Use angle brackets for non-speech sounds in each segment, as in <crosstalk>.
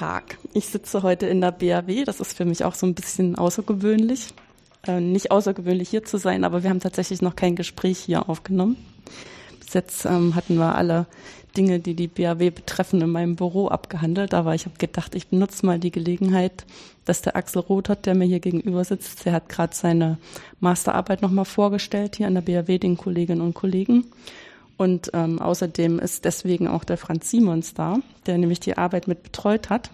Tag. Ich sitze heute in der BAW. Das ist für mich auch so ein bisschen außergewöhnlich. Äh, nicht außergewöhnlich hier zu sein, aber wir haben tatsächlich noch kein Gespräch hier aufgenommen. Bis jetzt ähm, hatten wir alle Dinge, die die BAW betreffen, in meinem Büro abgehandelt. Aber ich habe gedacht, ich benutze mal die Gelegenheit, dass der Axel Rothert, der mir hier gegenüber sitzt, der hat gerade seine Masterarbeit nochmal vorgestellt hier an der BAW den Kolleginnen und Kollegen. Und ähm, außerdem ist deswegen auch der Franz Simons da, der nämlich die Arbeit mit betreut hat.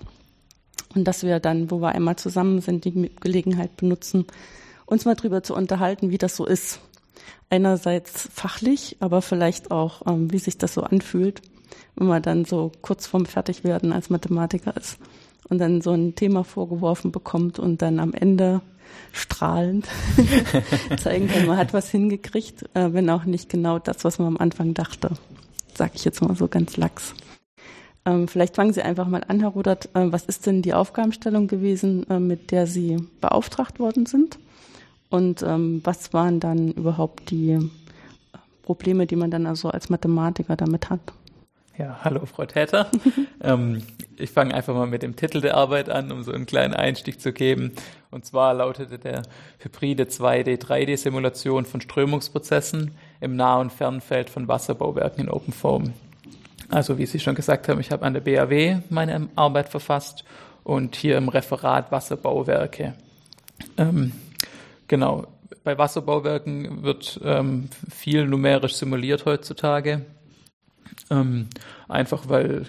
Und dass wir dann, wo wir einmal zusammen sind, die Gelegenheit benutzen, uns mal drüber zu unterhalten, wie das so ist. Einerseits fachlich, aber vielleicht auch, ähm, wie sich das so anfühlt, wenn man dann so kurz vorm Fertigwerden als Mathematiker ist und dann so ein Thema vorgeworfen bekommt und dann am Ende strahlend <laughs> zeigen kann, man hat was hingekriegt, äh, wenn auch nicht genau das, was man am Anfang dachte. Sag ich jetzt mal so ganz lax. Ähm, vielleicht fangen Sie einfach mal an, Herr Rudert. Äh, was ist denn die Aufgabenstellung gewesen, äh, mit der Sie beauftragt worden sind? Und ähm, was waren dann überhaupt die äh, Probleme, die man dann also als Mathematiker damit hat? Ja, hallo Frau Täter. <laughs> ähm, ich fange einfach mal mit dem Titel der Arbeit an, um so einen kleinen Einstieg zu geben. Und zwar lautete der hybride 2D-3D-Simulation von Strömungsprozessen im Nah- und Fernfeld von Wasserbauwerken in OpenFOAM. Also wie Sie schon gesagt haben, ich habe an der BAW meine Arbeit verfasst und hier im Referat Wasserbauwerke. Ähm, genau, bei Wasserbauwerken wird ähm, viel numerisch simuliert heutzutage. Ähm, einfach weil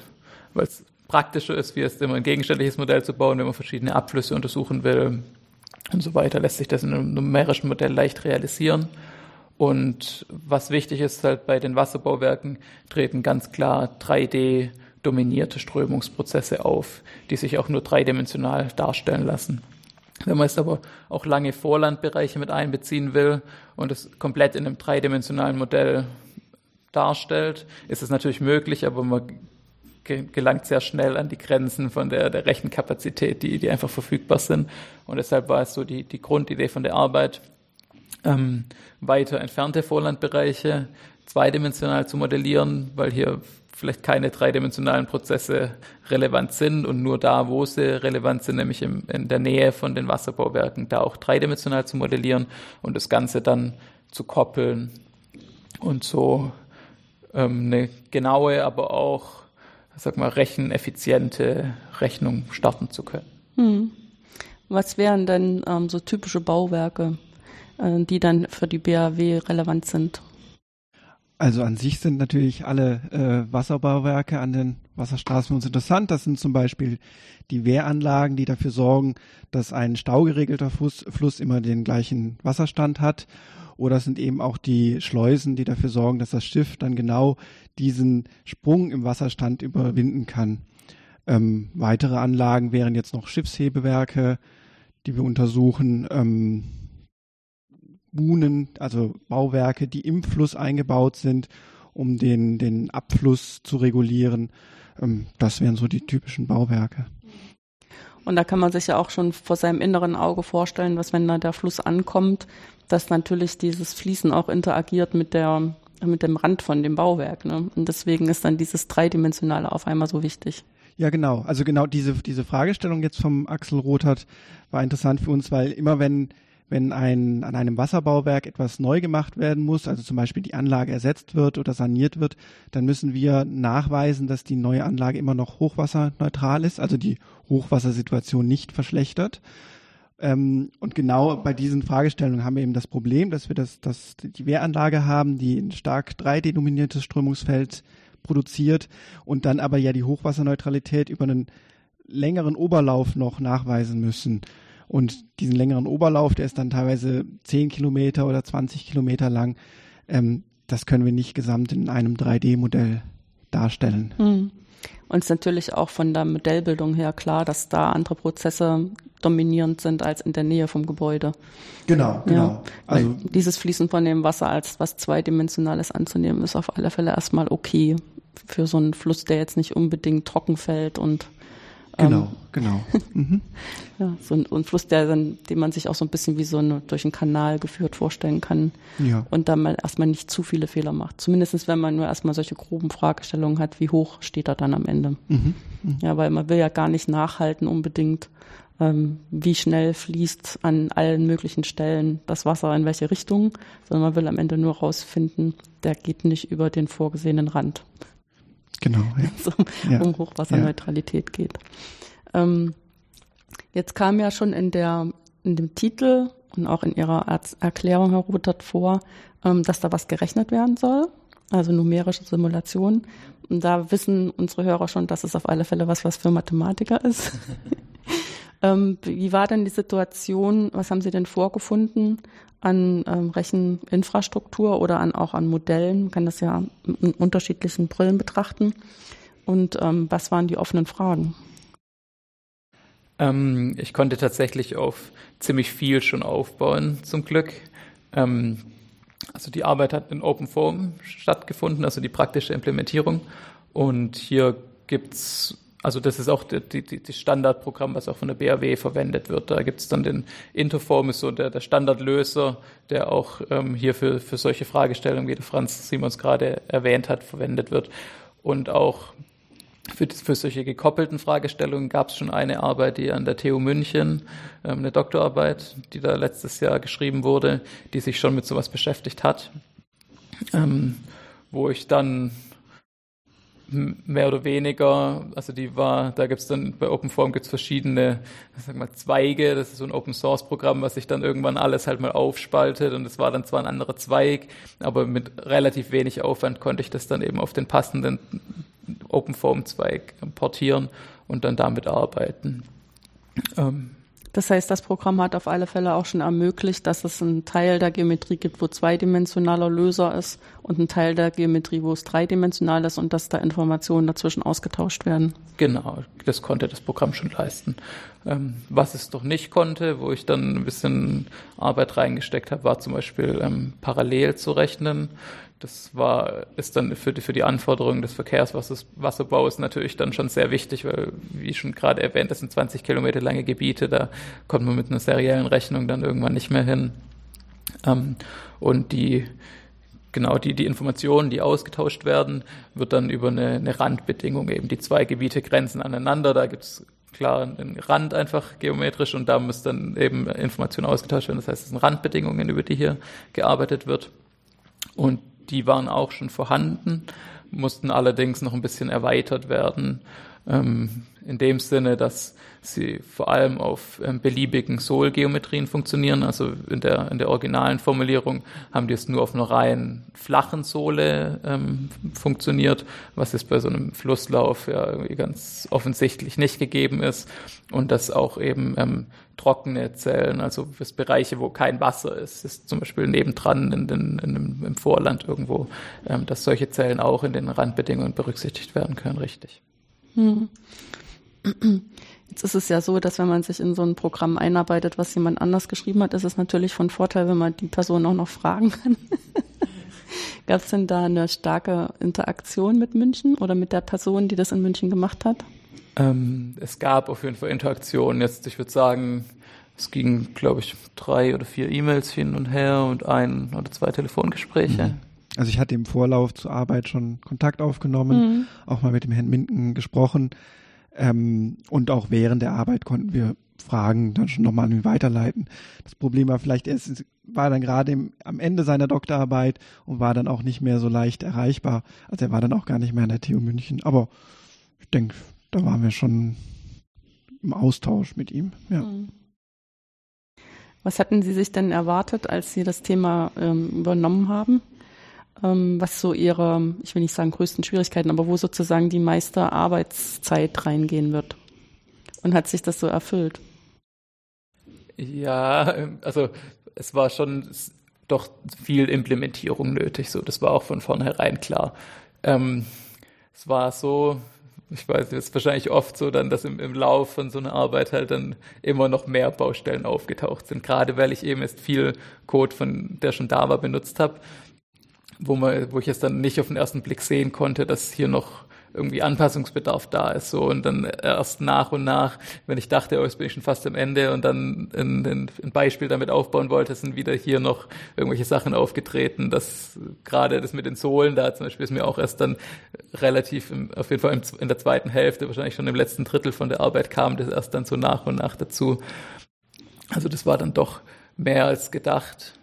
es praktischer ist, wie es immer ein gegenständliches Modell zu bauen, wenn man verschiedene Abflüsse untersuchen will und so weiter, lässt sich das in einem numerischen Modell leicht realisieren. Und was wichtig ist halt bei den Wasserbauwerken, treten ganz klar 3D dominierte Strömungsprozesse auf, die sich auch nur dreidimensional darstellen lassen. Wenn man jetzt aber auch lange Vorlandbereiche mit einbeziehen will und es komplett in einem dreidimensionalen Modell darstellt, ist es natürlich möglich, aber man gelangt sehr schnell an die Grenzen von der, der Rechenkapazität, die, die einfach verfügbar sind. Und deshalb war es so die, die Grundidee von der Arbeit, ähm, weiter entfernte Vorlandbereiche zweidimensional zu modellieren, weil hier vielleicht keine dreidimensionalen Prozesse relevant sind und nur da, wo sie relevant sind, nämlich im, in der Nähe von den Wasserbauwerken, da auch dreidimensional zu modellieren und das Ganze dann zu koppeln und so ähm, eine genaue, aber auch, sag mal, recheneffiziente Rechnung starten zu können. Hm. Was wären denn ähm, so typische Bauwerke, äh, die dann für die BAW relevant sind? Also an sich sind natürlich alle äh, Wasserbauwerke an den Wasserstraßen für uns interessant. Das sind zum Beispiel die Wehranlagen, die dafür sorgen, dass ein staugeregelter Fluss, Fluss immer den gleichen Wasserstand hat oder es sind eben auch die Schleusen, die dafür sorgen, dass das Schiff dann genau diesen Sprung im Wasserstand überwinden kann. Ähm, weitere Anlagen wären jetzt noch Schiffshebewerke, die wir untersuchen, ähm, Buhnen, also Bauwerke, die im Fluss eingebaut sind, um den, den Abfluss zu regulieren. Ähm, das wären so die typischen Bauwerke. Und da kann man sich ja auch schon vor seinem inneren Auge vorstellen, dass wenn da der Fluss ankommt, dass natürlich dieses Fließen auch interagiert mit der mit dem Rand von dem Bauwerk. Ne? Und deswegen ist dann dieses Dreidimensionale auf einmal so wichtig. Ja, genau. Also genau diese, diese Fragestellung jetzt vom Axel Rothert war interessant für uns, weil immer wenn, wenn ein, an einem Wasserbauwerk etwas neu gemacht werden muss, also zum Beispiel die Anlage ersetzt wird oder saniert wird, dann müssen wir nachweisen, dass die neue Anlage immer noch hochwasserneutral ist, also die Hochwassersituation nicht verschlechtert. Ähm, und genau bei diesen Fragestellungen haben wir eben das Problem, dass wir das, das, die Wehranlage haben, die ein stark 3D-dominiertes Strömungsfeld produziert und dann aber ja die Hochwasserneutralität über einen längeren Oberlauf noch nachweisen müssen. Und diesen längeren Oberlauf, der ist dann teilweise 10 Kilometer oder 20 Kilometer lang. Ähm, das können wir nicht gesamt in einem 3D-Modell darstellen. Hm. Und es ist natürlich auch von der Modellbildung her klar, dass da andere Prozesse dominierend sind als in der Nähe vom Gebäude. Genau, genau. Ja, also dieses Fließen von dem Wasser als was zweidimensionales anzunehmen, ist auf alle Fälle erstmal okay für so einen Fluss, der jetzt nicht unbedingt trocken fällt und Genau, ähm, genau. <laughs> Mhm. ja, so ein, ein, Fluss, der dann, den man sich auch so ein bisschen wie so eine, durch einen Kanal geführt vorstellen kann. Ja. Und da man erstmal nicht zu viele Fehler macht. Zumindest wenn man nur erstmal solche groben Fragestellungen hat, wie hoch steht er dann am Ende. Mhm. Mhm. Ja, weil man will ja gar nicht nachhalten unbedingt, ähm, wie schnell fließt an allen möglichen Stellen das Wasser in welche Richtung, sondern man will am Ende nur rausfinden, der geht nicht über den vorgesehenen Rand. Genau. <laughs> Ja. es um, ja. um Hochwasserneutralität ja. geht. Ähm, jetzt kam ja schon in der in dem Titel und auch in Ihrer Erklärung, Herr Ruttert, vor, ähm, dass da was gerechnet werden soll, also numerische Simulation. Und da wissen unsere Hörer schon, dass es auf alle Fälle was, was für Mathematiker ist. <laughs> ähm, wie war denn die Situation? Was haben Sie denn vorgefunden? an ähm, Recheninfrastruktur oder an, auch an Modellen. Man kann das ja in unterschiedlichen Brillen betrachten. Und ähm, was waren die offenen Fragen? Ähm, ich konnte tatsächlich auf ziemlich viel schon aufbauen, zum Glück. Ähm, also die Arbeit hat in Open Forum stattgefunden, also die praktische Implementierung. Und hier gibt's also das ist auch die, die, die Standardprogramm, was auch von der BAW verwendet wird. Da gibt es dann den Interform, ist so der, der Standardlöser, der auch ähm, hier für, für solche Fragestellungen, wie der Franz Simons gerade erwähnt hat, verwendet wird. Und auch für, für solche gekoppelten Fragestellungen gab es schon eine Arbeit, die an der TU München, ähm, eine Doktorarbeit, die da letztes Jahr geschrieben wurde, die sich schon mit sowas beschäftigt hat, ähm, wo ich dann mehr oder weniger, also die war, da gibt's dann bei OpenForm gibt's verschiedene, sag mal, Zweige, das ist so ein Open Source Programm, was sich dann irgendwann alles halt mal aufspaltet. Und es war dann zwar ein anderer Zweig, aber mit relativ wenig Aufwand konnte ich das dann eben auf den passenden OpenForm Zweig portieren und dann damit arbeiten. Ähm, das heißt, das Programm hat auf alle Fälle auch schon ermöglicht, dass es einen Teil der Geometrie gibt, wo zweidimensionaler Löser ist und einen Teil der Geometrie, wo es dreidimensional ist und dass da Informationen dazwischen ausgetauscht werden. Genau, das konnte das Programm schon leisten. Ähm, was es doch nicht konnte, wo ich dann ein bisschen Arbeit reingesteckt habe, war zum Beispiel ähm, parallel zu rechnen. Das war, ist dann für die, für die Anforderungen des Verkehrswasserbaus natürlich dann schon sehr wichtig, weil, wie schon gerade erwähnt, das sind 20 Kilometer lange Gebiete, da kommt man mit einer seriellen Rechnung dann irgendwann nicht mehr hin. Ähm, und die, genau die, die Informationen, die ausgetauscht werden, wird dann über eine, eine Randbedingung eben. Die zwei Gebiete grenzen aneinander, da gibt es klar einen Rand einfach geometrisch und da muss dann eben Informationen ausgetauscht werden. Das heißt, es sind Randbedingungen, über die hier gearbeitet wird. Und die waren auch schon vorhanden, mussten allerdings noch ein bisschen erweitert werden. Ähm, in dem Sinne, dass sie vor allem auf ähm, beliebigen Sol-Geometrien funktionieren. Also in der, in der originalen Formulierung haben die es nur auf einer rein flachen Sohle ähm, funktioniert, was jetzt bei so einem Flusslauf ja irgendwie ganz offensichtlich nicht gegeben ist. Und dass auch eben ähm, trockene Zellen, also für Bereiche, wo kein Wasser ist, ist zum Beispiel nebendran in den, in dem, im Vorland irgendwo, ähm, dass solche Zellen auch in den Randbedingungen berücksichtigt werden können, richtig. Hm. Jetzt ist es ja so, dass wenn man sich in so ein Programm einarbeitet, was jemand anders geschrieben hat, ist es natürlich von Vorteil, wenn man die Person auch noch fragen kann. <laughs> Gab es denn da eine starke Interaktion mit München oder mit der Person, die das in München gemacht hat? Ähm, es gab auf jeden Fall Interaktionen. Jetzt, ich würde sagen, es ging, glaube ich, drei oder vier E-Mails hin und her und ein oder zwei Telefongespräche. Mhm. Also ich hatte im Vorlauf zur Arbeit schon Kontakt aufgenommen, mhm. auch mal mit dem Herrn Minden gesprochen. Ähm, und auch während der Arbeit konnten wir Fragen dann schon nochmal an ihn weiterleiten. Das Problem war vielleicht, er war dann gerade am Ende seiner Doktorarbeit und war dann auch nicht mehr so leicht erreichbar. Also er war dann auch gar nicht mehr an der TU München. Aber ich denke, da waren wir schon im Austausch mit ihm. Ja. Mhm. Was hatten Sie sich denn erwartet, als Sie das Thema ähm, übernommen haben? Ähm, was so ihre, ich will nicht sagen größten Schwierigkeiten, aber wo sozusagen die meiste Arbeitszeit reingehen wird. Und hat sich das so erfüllt? Ja, also es war schon doch viel Implementierung nötig. So, das war auch von vornherein klar. Ähm, es war so, ich weiß, es ist wahrscheinlich oft so dann, dass im, im Lauf von so einer Arbeit halt dann immer noch mehr Baustellen aufgetaucht sind. Gerade weil ich eben erst viel Code von der schon da war benutzt habe, wo man, wo ich es dann nicht auf den ersten Blick sehen konnte, dass hier noch irgendwie Anpassungsbedarf da ist. So und dann erst nach und nach, wenn ich dachte, oh, jetzt bin ich schon fast am Ende und dann ein, ein, ein Beispiel damit aufbauen wollte, sind wieder hier noch irgendwelche Sachen aufgetreten. Das gerade das mit den Sohlen, da zum Beispiel ist mir auch erst dann relativ, im, auf jeden Fall in der zweiten Hälfte, wahrscheinlich schon im letzten Drittel von der Arbeit kam das erst dann so nach und nach dazu. Also das war dann doch mehr als gedacht.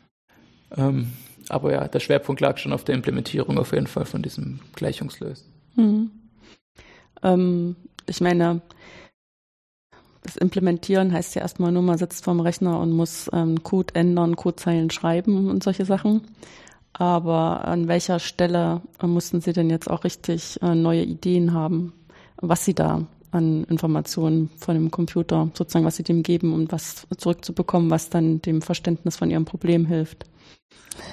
Ähm, aber ja, der Schwerpunkt lag schon auf der Implementierung auf jeden Fall von diesem Gleichungslösen. Mhm. Ähm, ich meine, das Implementieren heißt ja erstmal nur, man sitzt vorm Rechner und muss ähm, Code ändern, Codezeilen schreiben und solche Sachen. Aber an welcher Stelle mussten Sie denn jetzt auch richtig äh, neue Ideen haben, was Sie da an Informationen von dem Computer, sozusagen, was Sie dem geben, um was zurückzubekommen, was dann dem Verständnis von Ihrem Problem hilft?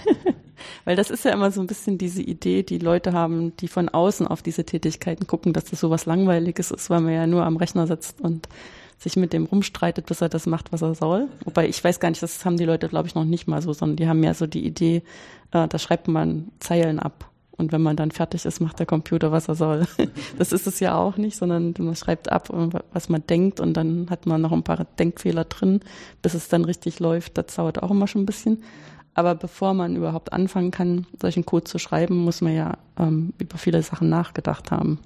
<laughs> Weil das ist ja immer so ein bisschen diese Idee, die Leute haben, die von außen auf diese Tätigkeiten gucken, dass das so was Langweiliges ist, weil man ja nur am Rechner sitzt und sich mit dem rumstreitet, bis er das macht, was er soll. Wobei ich weiß gar nicht, das haben die Leute, glaube ich, noch nicht mal so, sondern die haben ja so die Idee, äh, da schreibt man Zeilen ab. Und wenn man dann fertig ist, macht der Computer, was er soll. <laughs> Das ist es ja auch nicht, sondern man schreibt ab, was man denkt und dann hat man noch ein paar Denkfehler drin, bis es dann richtig läuft. Das dauert auch immer schon ein bisschen. Aber bevor man überhaupt anfangen kann, solchen Code zu schreiben, muss man ja ähm, über viele Sachen nachgedacht haben.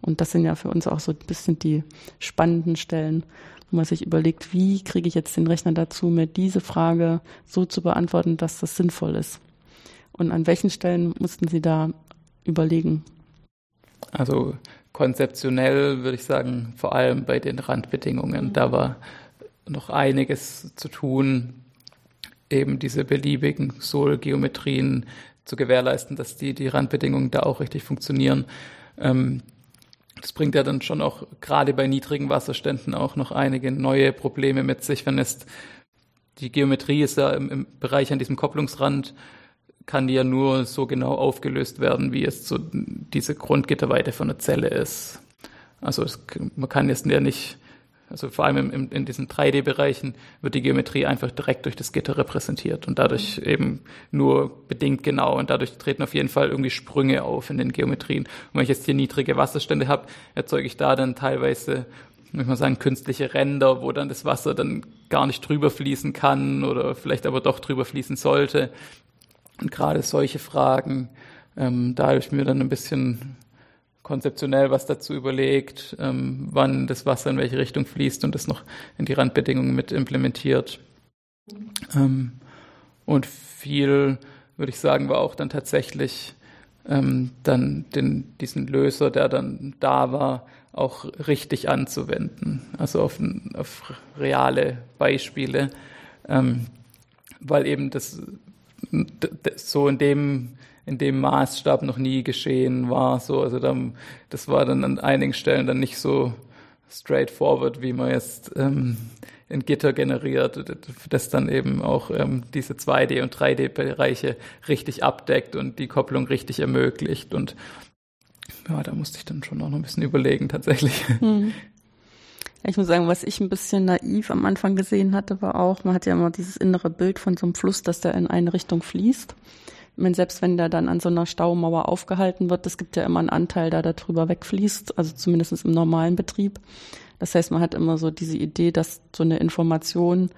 Und das sind ja für uns auch so ein bisschen die spannenden Stellen, wo man sich überlegt, wie kriege ich jetzt den Rechner dazu, mir diese Frage so zu beantworten, dass das sinnvoll ist. Und an welchen Stellen mussten Sie da überlegen? Also konzeptionell würde ich sagen, vor allem bei den Randbedingungen. Mhm. Da war noch einiges zu tun, eben diese beliebigen Sol-Geometrien zu gewährleisten, dass die, die Randbedingungen da auch richtig funktionieren. Ähm, das bringt ja dann schon auch gerade bei niedrigen Wasserständen auch noch einige neue Probleme mit sich, wenn es die Geometrie ist ja im, im Bereich an diesem Kopplungsrand kann die ja nur so genau aufgelöst werden, wie es so diese Grundgitterweite von der Zelle ist. Also es, man kann jetzt ja nicht also vor allem in, in diesen 3D-Bereichen wird die Geometrie einfach direkt durch das Gitter repräsentiert und dadurch eben nur bedingt genau und dadurch treten auf jeden Fall irgendwie Sprünge auf in den Geometrien. Und wenn ich jetzt hier niedrige Wasserstände habe, erzeuge ich da dann teilweise muss man sagen, künstliche Ränder, wo dann das Wasser dann gar nicht drüber fließen kann oder vielleicht aber doch drüber fließen sollte. Und gerade solche Fragen, ähm, da habe ich mir dann ein bisschen konzeptionell was dazu überlegt, ähm, wann das Wasser in welche Richtung fließt und das noch in die Randbedingungen mit implementiert. Ähm, und viel, würde ich sagen, war auch dann tatsächlich ähm, dann den, diesen Löser, der dann da war, auch richtig anzuwenden, also auf, auf reale Beispiele, ähm, weil eben das, das so in dem in dem Maßstab noch nie geschehen war. So, also dann, das war dann an einigen Stellen dann nicht so straightforward, wie man jetzt ähm, in Gitter generiert, das dann eben auch ähm, diese 2D- und 3D-Bereiche richtig abdeckt und die Kopplung richtig ermöglicht. Und ja, da musste ich dann schon auch noch ein bisschen überlegen tatsächlich. Hm. Ich muss sagen, was ich ein bisschen naiv am Anfang gesehen hatte, war auch, man hat ja immer dieses innere Bild von so einem Fluss, dass der in eine Richtung fließt. Ich meine, selbst wenn der dann an so einer Staumauer aufgehalten wird, es gibt ja immer einen Anteil, der da drüber wegfließt, also zumindest im normalen Betrieb. Das heißt, man hat immer so diese Idee, dass so eine Information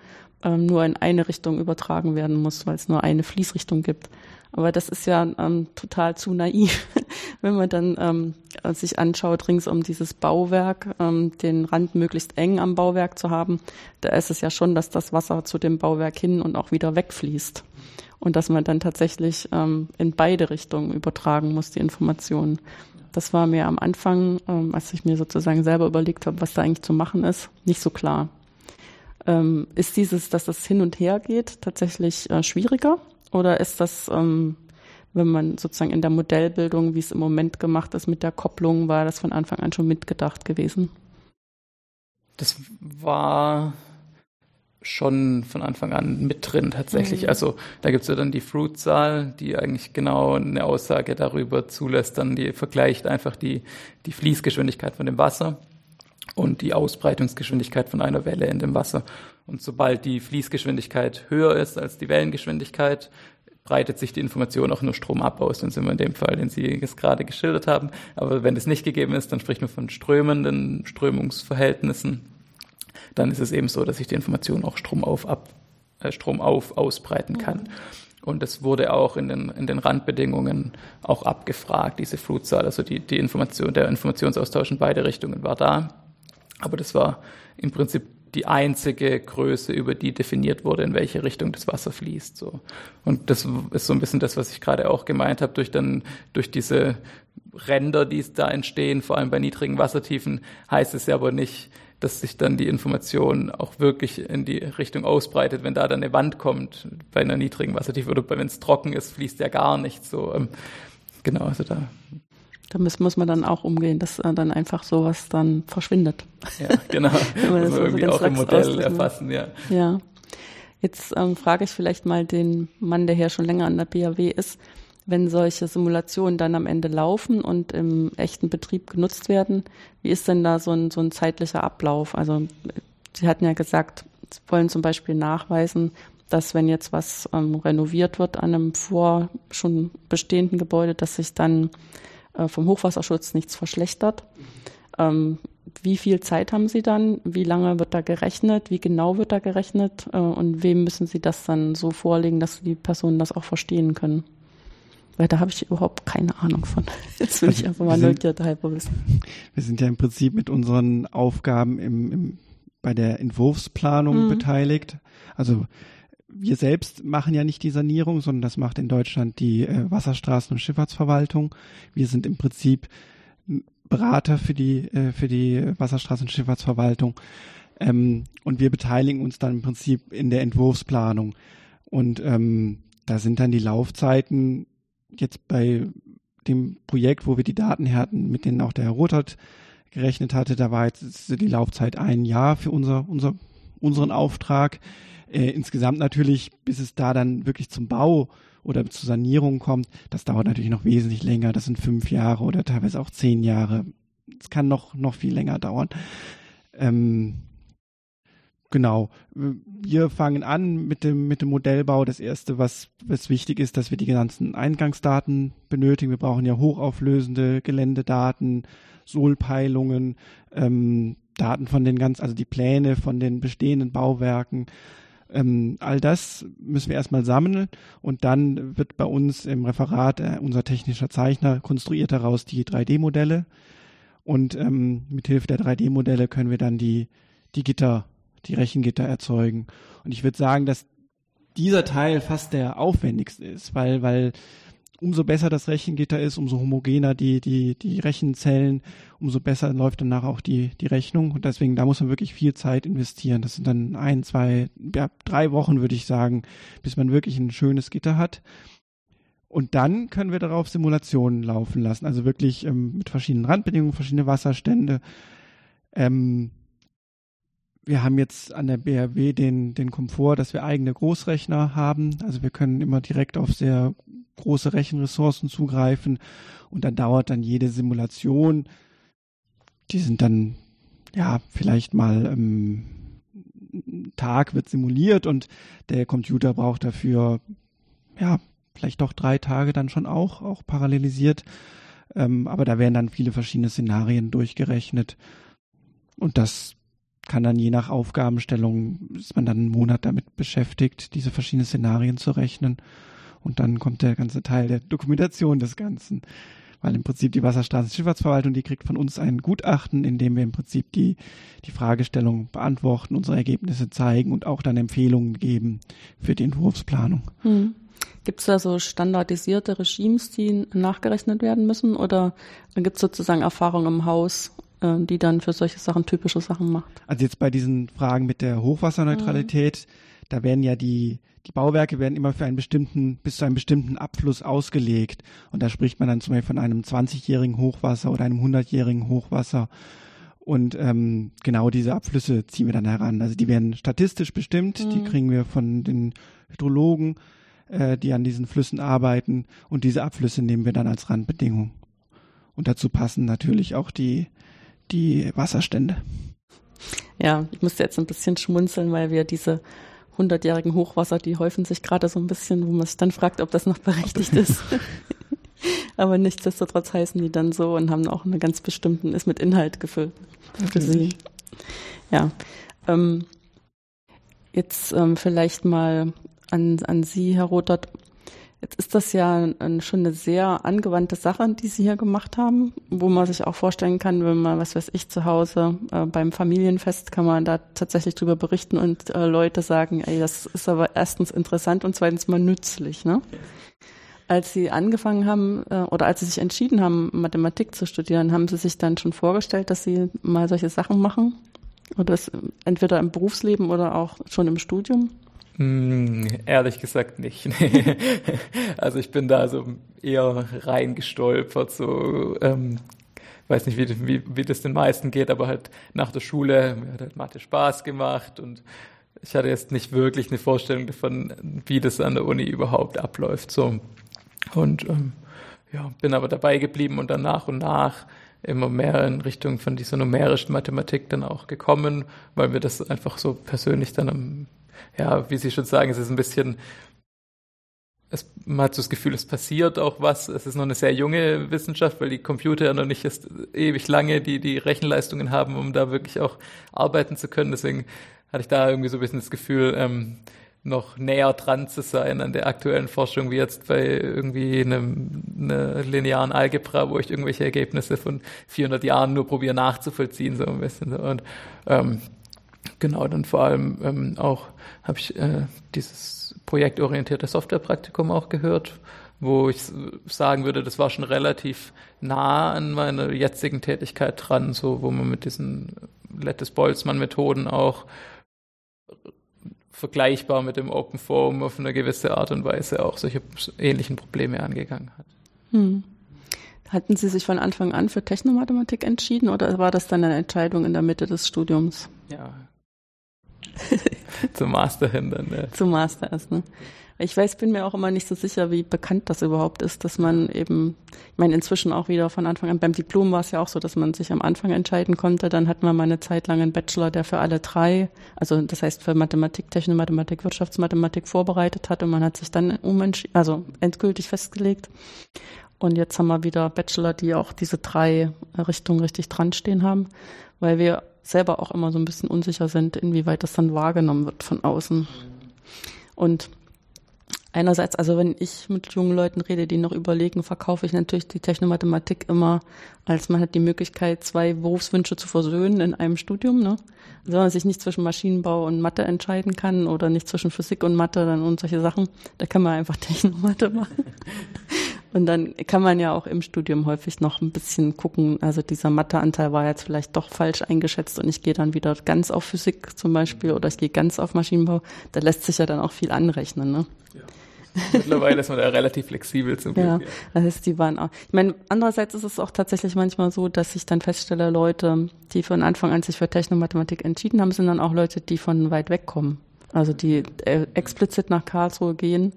ähm, nur in eine Richtung übertragen werden muss, weil es nur eine Fließrichtung gibt. Aber das ist ja ähm, total zu naiv, <laughs> wenn man dann ähm, sich anschaut, rings um dieses Bauwerk, ähm, den Rand möglichst eng am Bauwerk zu haben. Da ist es ja schon, dass das Wasser zu dem Bauwerk hin und auch wieder wegfließt und dass man dann tatsächlich ähm, in beide Richtungen übertragen muss, die Informationen. Das war mir am Anfang, ähm, als ich mir sozusagen selber überlegt habe, was da eigentlich zu machen ist, nicht so klar. Ähm, ist dieses, dass das hin und her geht, tatsächlich äh, schwieriger? Oder ist das, ähm, wenn man sozusagen in der Modellbildung, wie es im Moment gemacht ist mit der Kopplung, war das von Anfang an schon mitgedacht gewesen? Das war schon von Anfang an mit drin tatsächlich. Mhm. Also da gibt's ja dann die Fruitzahl, die eigentlich genau eine Aussage darüber zulässt, dann die vergleicht einfach die, die Fließgeschwindigkeit von dem Wasser und die Ausbreitungsgeschwindigkeit von einer Welle in dem Wasser. Und sobald die Fließgeschwindigkeit höher ist als die Wellengeschwindigkeit, breitet sich die Information auch nur stromab aus. Dann sind wir in dem Fall, den Sie jetzt gerade geschildert haben. Aber wenn das nicht gegeben ist, dann spricht man von strömenden Strömungsverhältnissen. Dann ist es eben so, dass sich die Information auch stromauf, ab, äh, stromauf ausbreiten kann. Und es wurde auch in den, in den Randbedingungen auch abgefragt, diese Flutzahl. Also die, die Information, der Informationsaustausch in beide Richtungen war da. Aber das war im Prinzip die einzige Größe, über die definiert wurde, in welche Richtung das Wasser fließt. So. Und das ist so ein bisschen das, was ich gerade auch gemeint habe, durch durch diese Ränder, die da entstehen, vor allem bei niedrigen Wassertiefen, heißt es ja aber nicht, dass sich dann die Information auch wirklich in die Richtung ausbreitet, wenn da dann eine Wand kommt bei einer niedrigen Wassertiefe oder wenn es trocken ist, fließt ja gar nichts. So, ähm, genau, also da damit muss man dann auch umgehen, dass äh, dann einfach sowas dann verschwindet. Ja, genau. <laughs> Wenn man das also irgendwie auch im Modell erfassen, ja. Ja. Jetzt ähm, frage ich vielleicht mal den Mann, der hier schon länger an der BAW ist, wenn solche Simulationen dann am Ende laufen und im echten Betrieb genutzt werden, wie ist denn da so ein, so ein zeitlicher Ablauf? Also Sie hatten ja gesagt, Sie wollen zum Beispiel nachweisen, dass wenn jetzt was ähm, renoviert wird an einem vor schon bestehenden Gebäude, dass sich dann äh, vom Hochwasserschutz nichts verschlechtert. Ähm, wie viel Zeit haben Sie dann? Wie lange wird da gerechnet? Wie genau wird da gerechnet? Äh, und wem müssen Sie das dann so vorlegen, dass die Personen das auch verstehen können? Weil da habe ich überhaupt keine Ahnung von. <laughs> Jetzt will also ich einfach mal Neugierde halber wissen. Wir sind ja im Prinzip mit unseren Aufgaben im, im bei der Entwurfsplanung mhm. beteiligt. Also wir selbst machen ja nicht die Sanierung, sondern das macht in Deutschland die äh, Wasserstraßen- und Schifffahrtsverwaltung. Wir sind im Prinzip Berater für die, äh, für die Wasserstraßen- und Schifffahrtsverwaltung. Ähm, und wir beteiligen uns dann im Prinzip in der Entwurfsplanung. Und ähm, da sind dann die Laufzeiten jetzt bei dem Projekt, wo wir die Datenhärten, mit denen auch der Herr Rothert gerechnet hatte, da war jetzt die Laufzeit ein Jahr für unser, unser, unseren Auftrag. Äh, insgesamt natürlich, bis es da dann wirklich zum Bau oder zur Sanierung kommt, das dauert natürlich noch wesentlich länger. Das sind fünf Jahre oder teilweise auch zehn Jahre. Es kann noch, noch viel länger dauern. Ähm, Genau. Wir fangen an mit dem, mit dem Modellbau. Das erste, was, was wichtig ist, dass wir die ganzen Eingangsdaten benötigen. Wir brauchen ja hochauflösende Geländedaten, Sohlpeilungen, ähm, Daten von den ganz, also die Pläne von den bestehenden Bauwerken, ähm, all das müssen wir erstmal sammeln und dann wird bei uns im Referat äh, unser technischer Zeichner konstruiert daraus die 3D-Modelle und ähm, mit Hilfe der 3D-Modelle können wir dann die, die Gitter, die Rechengitter erzeugen. Und ich würde sagen, dass dieser Teil fast der aufwendigste ist, weil, weil umso besser das Rechengitter ist, umso homogener die, die, die Rechenzellen, umso besser läuft danach auch die, die Rechnung. Und deswegen, da muss man wirklich viel Zeit investieren. Das sind dann ein, zwei, ja, drei Wochen, würde ich sagen, bis man wirklich ein schönes Gitter hat. Und dann können wir darauf Simulationen laufen lassen, also wirklich ähm, mit verschiedenen Randbedingungen, verschiedene Wasserstände. Ähm, wir haben jetzt an der BRW den, den Komfort, dass wir eigene Großrechner haben. Also wir können immer direkt auf sehr große Rechenressourcen zugreifen und dann dauert dann jede Simulation, die sind dann ja vielleicht mal ähm, Tag wird simuliert und der Computer braucht dafür ja vielleicht doch drei Tage dann schon auch auch parallelisiert, ähm, aber da werden dann viele verschiedene Szenarien durchgerechnet und das kann dann je nach Aufgabenstellung ist man dann einen Monat damit beschäftigt, diese verschiedenen Szenarien zu rechnen und dann kommt der ganze Teil der Dokumentation des Ganzen. Weil im Prinzip die Wasserstraßenschifffahrtsverwaltung, die kriegt von uns ein Gutachten, in dem wir im Prinzip die, die Fragestellung beantworten, unsere Ergebnisse zeigen und auch dann Empfehlungen geben für die Entwurfsplanung. Hm. Gibt es da so standardisierte Regimes, die nachgerechnet werden müssen? Oder gibt es sozusagen Erfahrung im Haus, äh, die dann für solche Sachen typische Sachen macht? Also jetzt bei diesen Fragen mit der Hochwasserneutralität, mhm da werden ja die, die Bauwerke werden immer für einen bestimmten, bis zu einem bestimmten Abfluss ausgelegt. Und da spricht man dann zum Beispiel von einem 20-jährigen Hochwasser oder einem 100-jährigen Hochwasser. Und ähm, genau diese Abflüsse ziehen wir dann heran. Also die werden statistisch bestimmt, mhm. die kriegen wir von den Hydrologen, äh, die an diesen Flüssen arbeiten. Und diese Abflüsse nehmen wir dann als Randbedingung. Und dazu passen natürlich auch die, die Wasserstände. Ja, ich musste jetzt ein bisschen schmunzeln, weil wir diese hundertjährigen Hochwasser, die häufen sich gerade so ein bisschen, wo man sich dann fragt, ob das noch berechtigt ist. <laughs> Aber nichtsdestotrotz heißen die dann so und haben auch einen ganz bestimmten, ist mit Inhalt gefüllt für sie. Ja. Ähm, jetzt ähm, vielleicht mal an, an Sie, Herr Rothert. Jetzt ist das ja ein, schon eine sehr angewandte Sache, die Sie hier gemacht haben, wo man sich auch vorstellen kann, wenn man, was weiß ich, zu Hause äh, beim Familienfest kann man da tatsächlich drüber berichten und äh, Leute sagen, ey, das ist aber erstens interessant und zweitens mal nützlich, ne? Als Sie angefangen haben äh, oder als Sie sich entschieden haben, Mathematik zu studieren, haben Sie sich dann schon vorgestellt, dass Sie mal solche Sachen machen? Oder das, entweder im Berufsleben oder auch schon im Studium? Hm, ehrlich gesagt nicht. <laughs> also ich bin da so eher reingestolpert, so ähm, weiß nicht, wie, wie, wie das den meisten geht, aber halt nach der Schule mir hat halt Mathe Spaß gemacht und ich hatte jetzt nicht wirklich eine Vorstellung davon, wie das an der Uni überhaupt abläuft. So und ähm, ja, bin aber dabei geblieben und dann nach und nach immer mehr in Richtung von dieser numerischen Mathematik dann auch gekommen, weil mir das einfach so persönlich dann am ja, wie Sie schon sagen, es ist ein bisschen, es, man hat so das Gefühl, es passiert auch was. Es ist noch eine sehr junge Wissenschaft, weil die Computer ja noch nicht erst ewig lange die, die Rechenleistungen haben, um da wirklich auch arbeiten zu können. Deswegen hatte ich da irgendwie so ein bisschen das Gefühl, ähm, noch näher dran zu sein an der aktuellen Forschung wie jetzt bei irgendwie einem einer linearen Algebra, wo ich irgendwelche Ergebnisse von 400 Jahren nur probiere nachzuvollziehen so ein bisschen. Und ähm, genau, dann vor allem ähm, auch habe ich äh, dieses projektorientierte Softwarepraktikum auch gehört, wo ich sagen würde, das war schon relativ nah an meiner jetzigen Tätigkeit dran, so wo man mit diesen Lettis-Boltzmann-Methoden auch vergleichbar mit dem Open Forum auf eine gewisse Art und Weise auch solche ähnlichen Probleme angegangen hat. Hm. Hatten Sie sich von Anfang an für Technomathematik entschieden oder war das dann eine Entscheidung in der Mitte des Studiums? Ja, <laughs> Zum Master hin dann, ne? Zum Master erst, ne? Ich weiß, bin mir auch immer nicht so sicher, wie bekannt das überhaupt ist, dass man eben, ich meine, inzwischen auch wieder von Anfang an, beim Diplom war es ja auch so, dass man sich am Anfang entscheiden konnte. Dann hatten wir mal eine Zeit lang einen Bachelor, der für alle drei, also das heißt für Mathematik, Technik, Mathematik, Wirtschaftsmathematik vorbereitet hat und man hat sich dann also endgültig festgelegt. Und jetzt haben wir wieder Bachelor, die auch diese drei Richtungen richtig dran stehen haben, weil wir selber auch immer so ein bisschen unsicher sind, inwieweit das dann wahrgenommen wird von außen. Und einerseits, also wenn ich mit jungen Leuten rede, die noch überlegen, verkaufe ich natürlich die Technomathematik immer, als man hat die Möglichkeit, zwei Berufswünsche zu versöhnen in einem Studium. Ne? Also wenn man sich nicht zwischen Maschinenbau und Mathe entscheiden kann oder nicht zwischen Physik und Mathe dann und solche Sachen, da kann man einfach <laughs> Technomathe machen. Und dann kann man ja auch im Studium häufig noch ein bisschen gucken, also dieser Matheanteil war jetzt vielleicht doch falsch eingeschätzt und ich gehe dann wieder ganz auf Physik zum Beispiel oder ich gehe ganz auf Maschinenbau. Da lässt sich ja dann auch viel anrechnen. Ne? Ja. Mittlerweile ist man da relativ flexibel zum Glück. Ja, das heißt, die waren auch. Ich meine, andererseits ist es auch tatsächlich manchmal so, dass ich dann feststelle, Leute, die von Anfang an sich für Technomathematik entschieden haben, sind dann auch Leute, die von weit weg kommen. Also die äh, explizit nach Karlsruhe gehen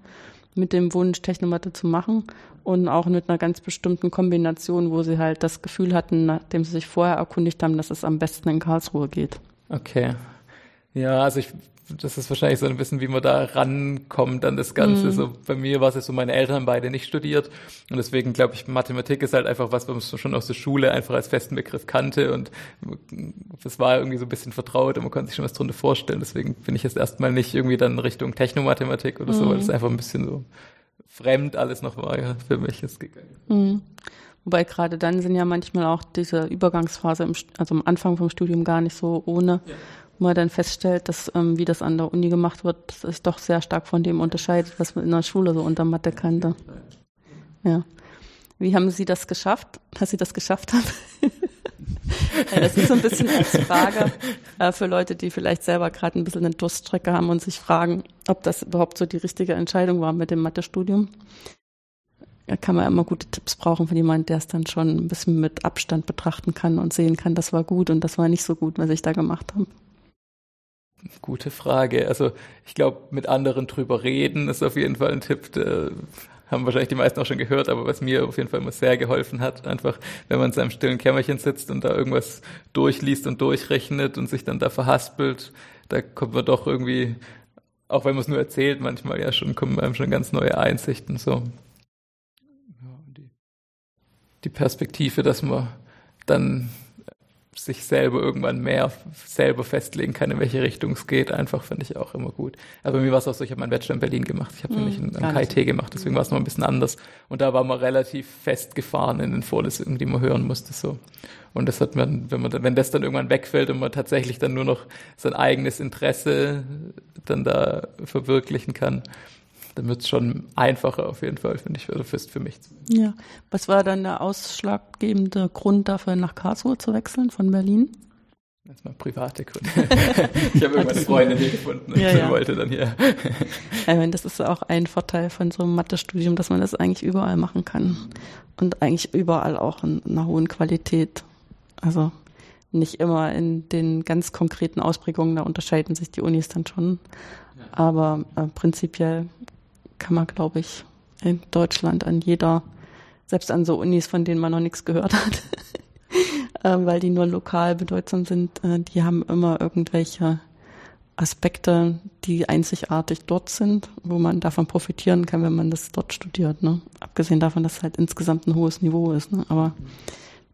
mit dem Wunsch, Technomathe zu machen und auch mit einer ganz bestimmten Kombination, wo sie halt das Gefühl hatten, nachdem sie sich vorher erkundigt haben, dass es am besten in Karlsruhe geht. Okay. Ja, also ich, das ist wahrscheinlich so ein bisschen, wie man da rankommt an das Ganze. Mhm. So bei mir war es so, meine Eltern beide nicht studiert und deswegen glaube ich, Mathematik ist halt einfach was, was man schon aus der Schule einfach als festen Begriff kannte und das war irgendwie so ein bisschen vertraut und man konnte sich schon was drunter vorstellen. Deswegen bin ich jetzt erstmal nicht irgendwie dann Richtung Technomathematik oder so, mhm. weil das einfach ein bisschen so fremd alles noch war ja, für mich ist gegangen. Mhm. Wobei gerade dann sind ja manchmal auch diese Übergangsphase, im, also am Anfang vom Studium gar nicht so ohne, ja. Man dann feststellt, dass ähm, wie das an der Uni gemacht wird, sich doch sehr stark von dem unterscheidet, was man in der Schule so unter Mathe kannte. Ja. Wie haben Sie das geschafft, dass Sie das geschafft haben? <laughs> das ist so ein bisschen als Frage äh, für Leute, die vielleicht selber gerade ein bisschen eine Durststrecke haben und sich fragen, ob das überhaupt so die richtige Entscheidung war mit dem Mathestudium. kann man immer gute Tipps brauchen von jemandem, der es dann schon ein bisschen mit Abstand betrachten kann und sehen kann, das war gut und das war nicht so gut, was ich da gemacht habe. Gute Frage. Also ich glaube, mit anderen drüber reden ist auf jeden Fall ein Tipp. Der haben wahrscheinlich die meisten auch schon gehört, aber was mir auf jeden Fall immer sehr geholfen hat, einfach, wenn man in seinem stillen Kämmerchen sitzt und da irgendwas durchliest und durchrechnet und sich dann da verhaspelt, da kommt man doch irgendwie, auch wenn man es nur erzählt, manchmal ja schon, kommen einem schon ganz neue Einsichten, so. Die Perspektive, dass man dann sich selber irgendwann mehr selber festlegen kann, in welche Richtung es geht, einfach finde ich auch immer gut. Aber mir war es auch so, ich habe meinen Bachelor in Berlin gemacht. Ich habe nämlich einen, einen KIT gemacht, deswegen war es noch ein bisschen anders. Und da war man relativ festgefahren in den Vorlesungen, die man hören musste. so. Und das hat man, wenn man, wenn das dann irgendwann wegfällt und man tatsächlich dann nur noch sein eigenes Interesse dann da verwirklichen kann, dann wird es schon einfacher auf jeden Fall, finde ich, also fest für mich. Ja. Was war dann der ausschlaggebende Grund dafür, nach Karlsruhe zu wechseln von Berlin? Erstmal private Gründe. <laughs> ich habe irgendwann eine Freundin hier gefunden und ja, ja. wollte dann hier. Ich meine, das ist auch ein Vorteil von so einem Mathestudium, dass man das eigentlich überall machen kann. Und eigentlich überall auch in einer hohen Qualität. Also nicht immer in den ganz konkreten Ausprägungen, da unterscheiden sich die Unis dann schon. Aber äh, prinzipiell kann man, glaube ich, in Deutschland an jeder, selbst an so Unis, von denen man noch nichts gehört hat, <laughs> äh, weil die nur lokal bedeutsam sind, äh, die haben immer irgendwelche Aspekte, die einzigartig dort sind, wo man davon profitieren kann, wenn man das dort studiert. Ne? Abgesehen davon, dass es halt insgesamt ein hohes Niveau ist. Ne? Aber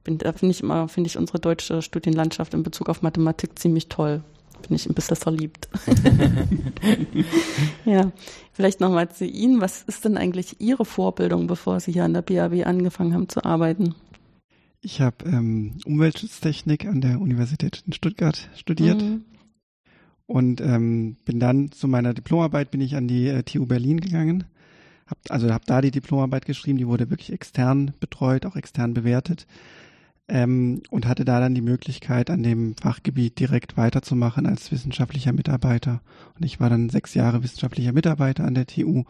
bin, da finde ich immer, finde ich unsere deutsche Studienlandschaft in Bezug auf Mathematik ziemlich toll bin ich ein bisschen verliebt. <laughs> ja, vielleicht nochmal zu Ihnen. Was ist denn eigentlich Ihre Vorbildung, bevor Sie hier an der BAW angefangen haben zu arbeiten? Ich habe ähm, Umweltschutztechnik an der Universität in Stuttgart studiert mhm. und ähm, bin dann zu meiner Diplomarbeit bin ich an die äh, TU Berlin gegangen. Hab, also habe da die Diplomarbeit geschrieben, die wurde wirklich extern betreut, auch extern bewertet ähm, und hatte da dann die Möglichkeit, an dem Fachgebiet direkt weiterzumachen als wissenschaftlicher Mitarbeiter. Und ich war dann sechs Jahre wissenschaftlicher Mitarbeiter an der TU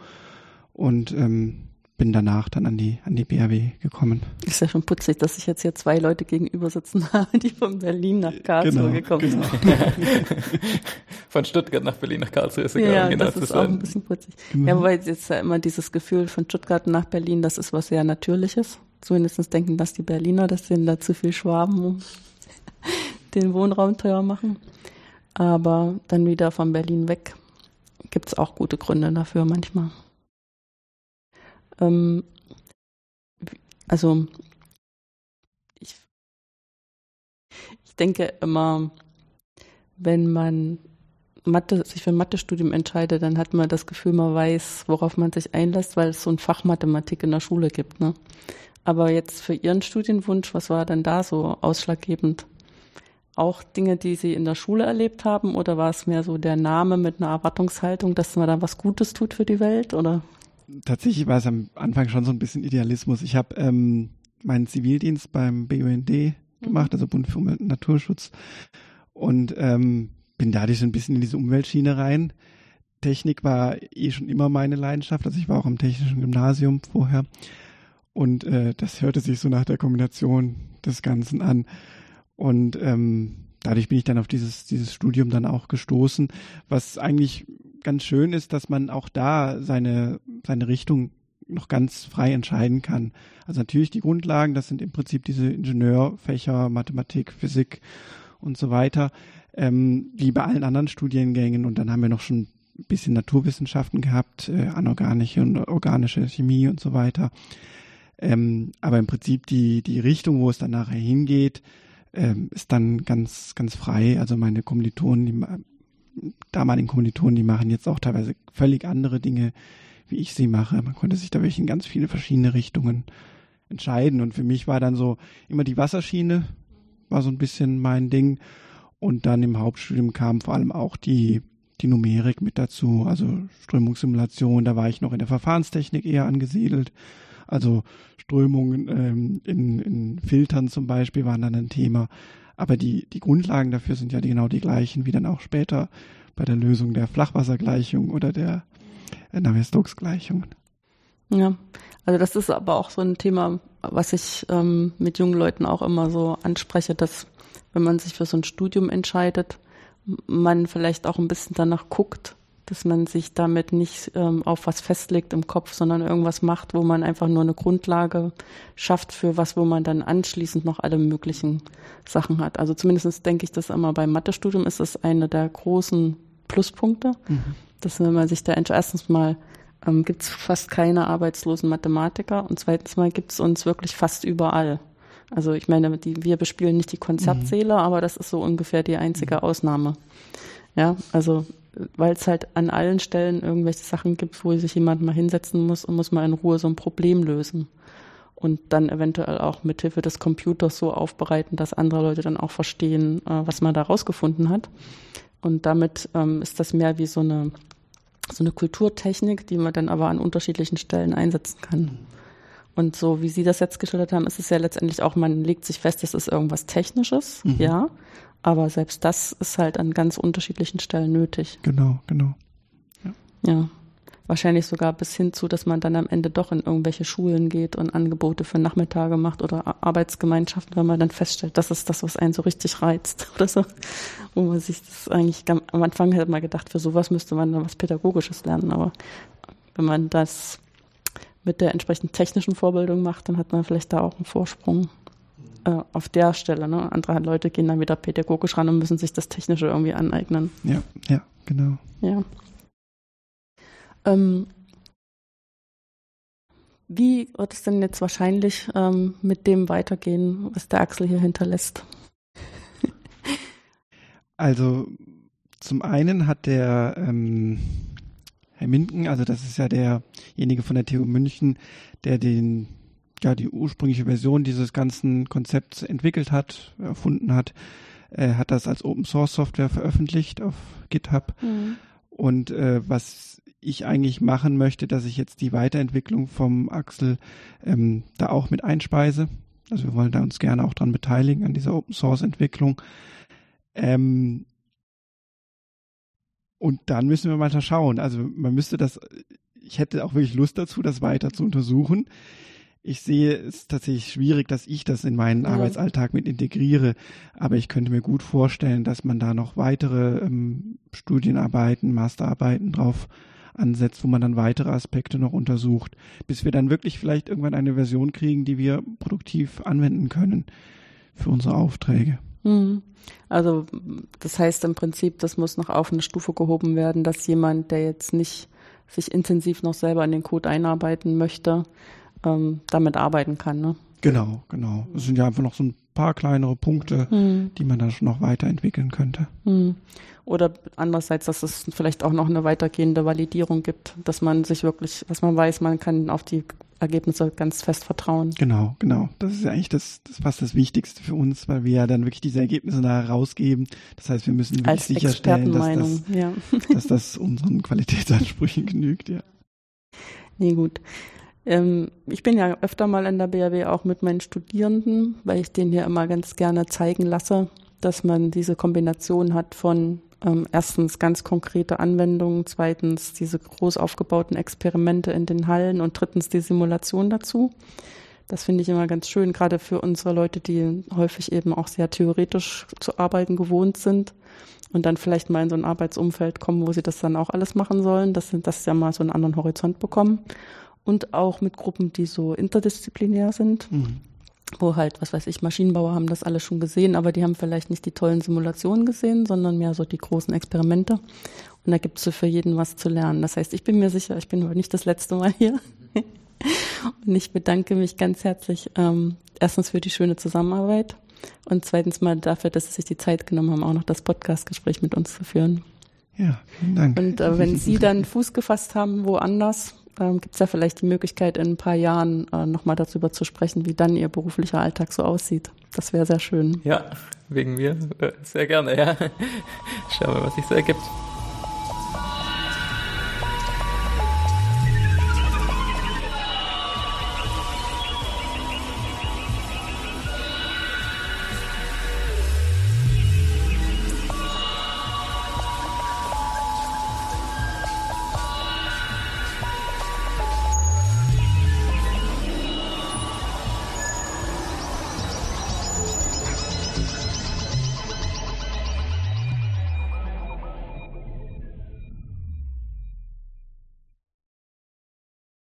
und ähm, bin danach dann an die, an die BRW gekommen. Ist ja schon putzig, dass ich jetzt hier zwei Leute gegenüber sitzen habe, <laughs> die von Berlin nach Karlsruhe genau, gekommen genau. sind. <laughs> von Stuttgart nach Berlin nach Karlsruhe ist egal. Ja, genau, das ist auch ein bisschen putzig. Genau. Ja, wobei jetzt ja immer dieses Gefühl von Stuttgart nach Berlin, das ist was sehr Natürliches zumindest denken dass die Berliner, dass sind da zu viel Schwaben, <laughs> den Wohnraum teuer machen. Aber dann wieder von Berlin weg gibt es auch gute Gründe dafür manchmal. Ähm, also ich, ich denke immer, wenn man Mathe, sich für ein Mathestudium entscheidet, dann hat man das Gefühl, man weiß, worauf man sich einlässt, weil es so ein Fach Mathematik in der Schule gibt. Ne? Aber jetzt für Ihren Studienwunsch, was war denn da so ausschlaggebend? Auch Dinge, die Sie in der Schule erlebt haben, oder war es mehr so der Name mit einer Erwartungshaltung, dass man da was Gutes tut für die Welt, oder? Tatsächlich war es am Anfang schon so ein bisschen Idealismus. Ich habe ähm, meinen Zivildienst beim BUND gemacht, mhm. also Bund für Umwelt und Naturschutz, und ähm, bin dadurch so ein bisschen in diese Umweltschiene rein. Technik war eh schon immer meine Leidenschaft, also ich war auch am technischen Gymnasium vorher und äh, das hörte sich so nach der Kombination des Ganzen an. Und ähm, dadurch bin ich dann auf dieses, dieses Studium dann auch gestoßen, was eigentlich ganz schön ist, dass man auch da seine, seine Richtung noch ganz frei entscheiden kann. Also natürlich die Grundlagen, das sind im Prinzip diese Ingenieurfächer, Mathematik, Physik und so weiter, ähm, wie bei allen anderen Studiengängen. Und dann haben wir noch schon ein bisschen Naturwissenschaften gehabt, äh, anorganische und organische Chemie und so weiter. Ähm, aber im Prinzip die, die Richtung, wo es dann nachher hingeht, ähm, ist dann ganz, ganz frei. Also meine Kommilitonen, die damaligen Kommilitonen, die machen jetzt auch teilweise völlig andere Dinge, wie ich sie mache. Man konnte sich da wirklich in ganz viele verschiedene Richtungen entscheiden. Und für mich war dann so immer die Wasserschiene, war so ein bisschen mein Ding. Und dann im Hauptstudium kam vor allem auch die, die Numerik mit dazu, also Strömungssimulation, da war ich noch in der Verfahrenstechnik eher angesiedelt. Also Strömungen ähm, in, in Filtern zum Beispiel waren dann ein Thema. Aber die, die Grundlagen dafür sind ja genau die gleichen, wie dann auch später bei der Lösung der Flachwassergleichung oder der äh, Navier-Stokes-Gleichung. Ja, also das ist aber auch so ein Thema, was ich ähm, mit jungen Leuten auch immer so anspreche, dass wenn man sich für so ein Studium entscheidet, man vielleicht auch ein bisschen danach guckt, dass man sich damit nicht ähm, auf was festlegt im Kopf, sondern irgendwas macht, wo man einfach nur eine Grundlage schafft für was, wo man dann anschließend noch alle möglichen Sachen hat. Also zumindest denke ich das immer beim Mathestudium ist es eine der großen Pluspunkte, mhm. dass wenn man sich da erstens mal ähm, gibt es fast keine arbeitslosen Mathematiker und zweitens mal gibt es uns wirklich fast überall. Also ich meine, die, wir bespielen nicht die Konzertsäle, mhm. aber das ist so ungefähr die einzige mhm. Ausnahme. Ja, also weil es halt an allen Stellen irgendwelche Sachen gibt, wo sich jemand mal hinsetzen muss und muss mal in Ruhe so ein Problem lösen. Und dann eventuell auch mit Hilfe des Computers so aufbereiten, dass andere Leute dann auch verstehen, äh, was man da rausgefunden hat. Und damit ähm, ist das mehr wie so eine, so eine Kulturtechnik, die man dann aber an unterschiedlichen Stellen einsetzen kann. Und so wie Sie das jetzt geschildert haben, ist es ja letztendlich auch, man legt sich fest, das ist irgendwas Technisches, mhm. ja. Aber selbst das ist halt an ganz unterschiedlichen Stellen nötig. Genau, genau. Ja. ja. Wahrscheinlich sogar bis hin zu, dass man dann am Ende doch in irgendwelche Schulen geht und Angebote für Nachmittage macht oder Arbeitsgemeinschaften, weil man dann feststellt, das ist das, was einen so richtig reizt <laughs> oder so. Wo man sich das eigentlich, am Anfang hätte man gedacht, für sowas müsste man dann was Pädagogisches lernen. Aber wenn man das mit der entsprechenden technischen Vorbildung macht, dann hat man vielleicht da auch einen Vorsprung äh, auf der Stelle. Ne? Andere Leute gehen dann wieder pädagogisch ran und müssen sich das Technische irgendwie aneignen. Ja, ja, genau. Ja. Ähm, wie wird es denn jetzt wahrscheinlich ähm, mit dem weitergehen, was der Axel hier hinterlässt? <laughs> also zum einen hat der ähm, Herr Minden, also das ist ja derjenige von der TU München, der den ja die ursprüngliche Version dieses ganzen Konzepts entwickelt hat, erfunden hat, äh, hat das als Open Source Software veröffentlicht auf GitHub. Mhm. Und äh, was ich eigentlich machen möchte, dass ich jetzt die Weiterentwicklung vom Axel ähm, da auch mit einspeise. Also wir wollen da uns gerne auch dran beteiligen an dieser Open Source Entwicklung. Ähm, und dann müssen wir mal da schauen. Also man müsste das, ich hätte auch wirklich Lust dazu, das weiter zu untersuchen. Ich sehe es tatsächlich schwierig, dass ich das in meinen ja. Arbeitsalltag mit integriere, aber ich könnte mir gut vorstellen, dass man da noch weitere ähm, Studienarbeiten, Masterarbeiten drauf ansetzt, wo man dann weitere Aspekte noch untersucht, bis wir dann wirklich vielleicht irgendwann eine Version kriegen, die wir produktiv anwenden können für unsere Aufträge. Hm. Also das heißt im Prinzip, das muss noch auf eine Stufe gehoben werden, dass jemand, der jetzt nicht sich intensiv noch selber in den Code einarbeiten möchte, ähm, damit arbeiten kann. Ne? Genau, genau. Es sind ja einfach noch so ein paar kleinere Punkte, hm. die man dann schon noch weiterentwickeln könnte. Hm. Oder andererseits, dass es vielleicht auch noch eine weitergehende Validierung gibt, dass man sich wirklich, dass man weiß, man kann auf die Ergebnisse ganz fest vertrauen. Genau, genau. Das ist ja eigentlich das, das fast das Wichtigste für uns, weil wir ja dann wirklich diese Ergebnisse da herausgeben. Das heißt, wir müssen wirklich sicherstellen, dass das, ja. <laughs> dass das unseren Qualitätsansprüchen genügt, ja. Nee, gut. Ähm, ich bin ja öfter mal in der BRW auch mit meinen Studierenden, weil ich denen hier immer ganz gerne zeigen lasse, dass man diese Kombination hat von ähm, erstens ganz konkrete Anwendungen, zweitens diese groß aufgebauten Experimente in den Hallen und drittens die Simulation dazu. Das finde ich immer ganz schön, gerade für unsere Leute, die häufig eben auch sehr theoretisch zu arbeiten gewohnt sind und dann vielleicht mal in so ein Arbeitsumfeld kommen, wo sie das dann auch alles machen sollen, dass sie das ja mal so einen anderen Horizont bekommen und auch mit Gruppen, die so interdisziplinär sind. Mhm. Wo halt, was weiß ich, Maschinenbauer haben das alle schon gesehen, aber die haben vielleicht nicht die tollen Simulationen gesehen, sondern mehr so die großen Experimente. Und da gibt es für jeden was zu lernen. Das heißt, ich bin mir sicher, ich bin aber nicht das letzte Mal hier. <laughs> und ich bedanke mich ganz herzlich ähm, erstens für die schöne Zusammenarbeit und zweitens mal dafür, dass Sie sich die Zeit genommen haben, auch noch das Podcastgespräch mit uns zu führen. Ja, vielen Dank. Und äh, wenn Sie dann Fuß gefasst haben, woanders, ähm, gibt es ja vielleicht die Möglichkeit, in ein paar Jahren äh, nochmal darüber zu sprechen, wie dann Ihr beruflicher Alltag so aussieht. Das wäre sehr schön. Ja, wegen mir äh, sehr gerne, ja. Schauen wir, was sich so ergibt.